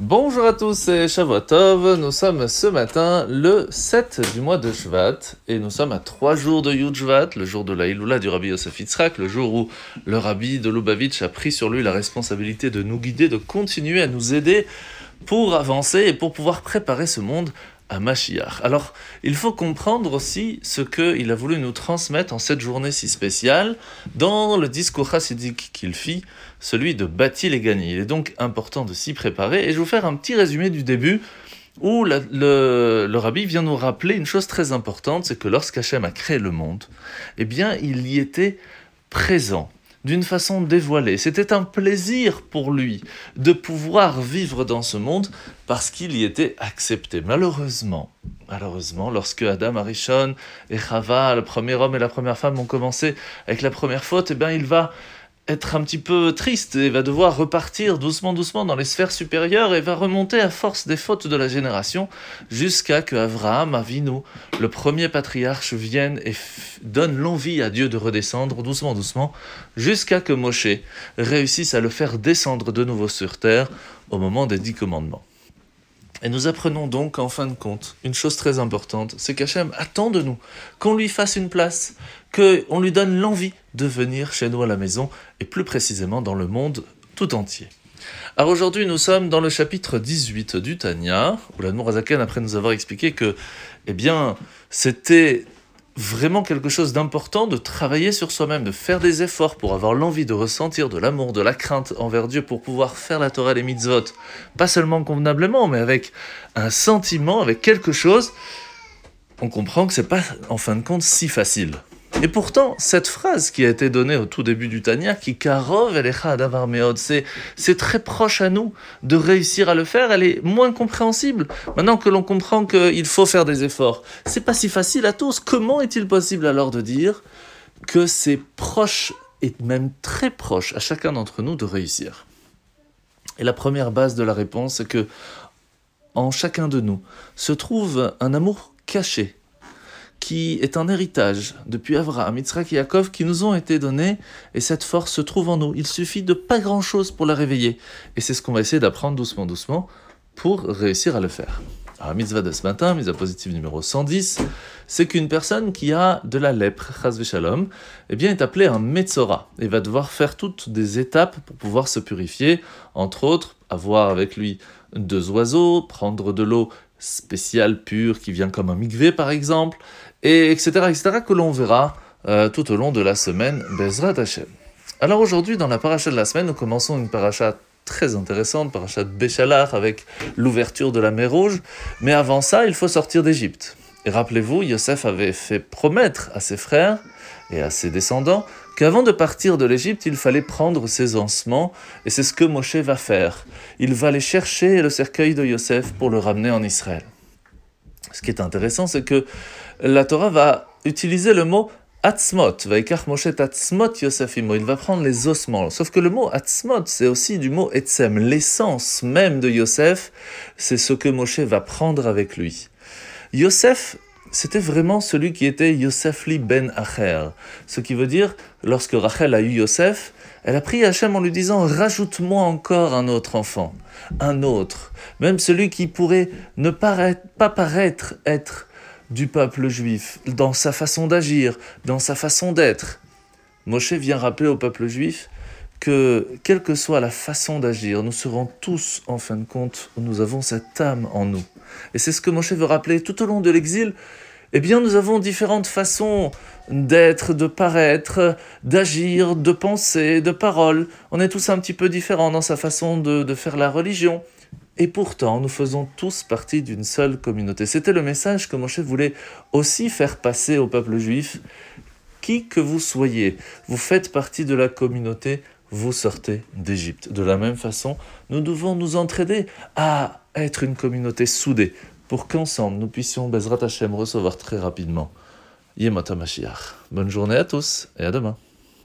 Bonjour à tous, c'est Shavuotov. Nous sommes ce matin le 7 du mois de Shvat et nous sommes à trois jours de Yud Shvat, le jour de la Iloula du Rabbi Yosef Yitzhak, le jour où le Rabbi de Lubavitch a pris sur lui la responsabilité de nous guider, de continuer à nous aider pour avancer et pour pouvoir préparer ce monde Alors, il faut comprendre aussi ce qu'il a voulu nous transmettre en cette journée si spéciale dans le discours chassidique qu'il fit, celui de bâtir les gagner. Il est donc important de s'y préparer et je vais vous faire un petit résumé du début où le, le, rabbi vient nous rappeler une chose très importante, c'est que lorsqu'Hachem a créé le monde, eh bien, il y était présent d'une façon dévoilée. C'était un plaisir pour lui de pouvoir vivre dans ce monde parce qu'il y était accepté. Malheureusement, malheureusement, lorsque Adam Arishon et Chava, le premier homme et la première femme, ont commencé avec la première faute, eh bien, il va être un petit peu triste et va devoir repartir doucement doucement dans les sphères supérieures et va remonter à force des fautes de la génération jusqu'à que Avraham Avinu, le premier patriarche, vienne et donne l'envie à Dieu de redescendre doucement doucement jusqu'à que Moshe réussisse à le faire descendre de nouveau sur terre au moment des dix commandements. Et nous apprenons donc en fin de compte une chose très importante, c'est qu'Hachem attend de nous qu'on lui fasse une place, qu'on lui donne l'envie de venir chez nous à la maison, et plus précisément dans le monde tout entier. Alors aujourd'hui, nous sommes dans le chapitre 18 du Tanya, où la Azaken, après nous avoir expliqué que, eh bien, c'était vraiment quelque chose d'important de travailler sur soi-même, de faire des efforts pour avoir l'envie de ressentir de l'amour, de la crainte envers Dieu, pour pouvoir faire la Torah et les mitzvot, pas seulement convenablement, mais avec un sentiment, avec quelque chose, on comprend que c'est pas, en fin de compte, si facile. Et pourtant, cette phrase qui a été donnée au tout début du Tanya, qui karov c'est, c'est très proche à nous de réussir à le faire, elle est moins compréhensible. Maintenant que l'on comprend qu'il faut faire des efforts, c'est pas si facile à tous. Comment est-il possible alors de dire que c'est proche et même très proche à chacun d'entre nous de réussir? Et la première base de la réponse, c'est que en chacun de nous se trouve un amour caché qui est un héritage depuis Avraham, Yitzhak et qui nous ont été donnés et cette force se trouve en nous. Il suffit de pas grand chose pour la réveiller et c'est ce qu'on va essayer d'apprendre doucement, doucement pour réussir à le faire. Alors, mitzvah de ce matin, mitzvah positive numéro 110, c'est qu'une personne qui a de la lèpre, chas shalom, eh bien, est appelée un metzora et va devoir faire toutes des étapes pour pouvoir se purifier, entre autres, avoir avec lui deux oiseaux, prendre de l'eau spéciale, pure, qui vient comme un migvé par exemple, et etc., etc., que l'on verra euh, tout au long de la semaine Bezrat Hashem. Alors aujourd'hui, dans la paracha de la semaine, nous commençons une paracha très intéressante, paracha de Béchalach, avec l'ouverture de la mer Rouge, mais avant ça, il faut sortir d'Égypte. Et rappelez-vous, Yosef avait fait promettre à ses frères et à ses descendants qu'avant de partir de l'Égypte, il fallait prendre ses ossements, et c'est ce que Moshe va faire. Il va aller chercher le cercueil de Yosef pour le ramener en Israël. Ce qui est intéressant, c'est que la Torah va utiliser le mot Atzmot, Moshe Atzmot Yosefimo, il va prendre les ossements. Sauf que le mot Atzmot, c'est aussi du mot Etzem, l'essence même de Yosef, c'est ce que Moshe va prendre avec lui. Yosef, c'était vraiment celui qui était Yosefli ben Acher. Ce qui veut dire, lorsque Rachel a eu Yosef, elle a prié Hachem en lui disant Rajoute-moi encore un autre enfant, un autre, même celui qui pourrait ne pas paraître être du peuple juif, dans sa façon d'agir, dans sa façon d'être. Moshe vient rappeler au peuple juif que, quelle que soit la façon d'agir, nous serons tous, en fin de compte, nous avons cette âme en nous. Et c'est ce que Moshe veut rappeler tout au long de l'exil. Eh bien, nous avons différentes façons d'être, de paraître, d'agir, de penser, de parole. On est tous un petit peu différents dans sa façon de, de faire la religion. Et pourtant, nous faisons tous partie d'une seule communauté. C'était le message que Moshe voulait aussi faire passer au peuple juif. Qui que vous soyez, vous faites partie de la communauté, vous sortez d'Égypte. De la même façon, nous devons nous entraider à être une communauté soudée pour qu'ensemble nous puissions, Bezrat Hashem, recevoir très rapidement Yemata Mashiach. Bonne journée à tous et à demain.